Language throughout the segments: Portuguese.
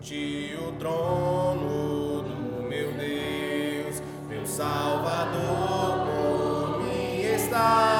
ti o trono do meu Deus, meu Salvador por mim está.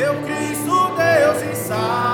meu Cristo, Deus e Salvador.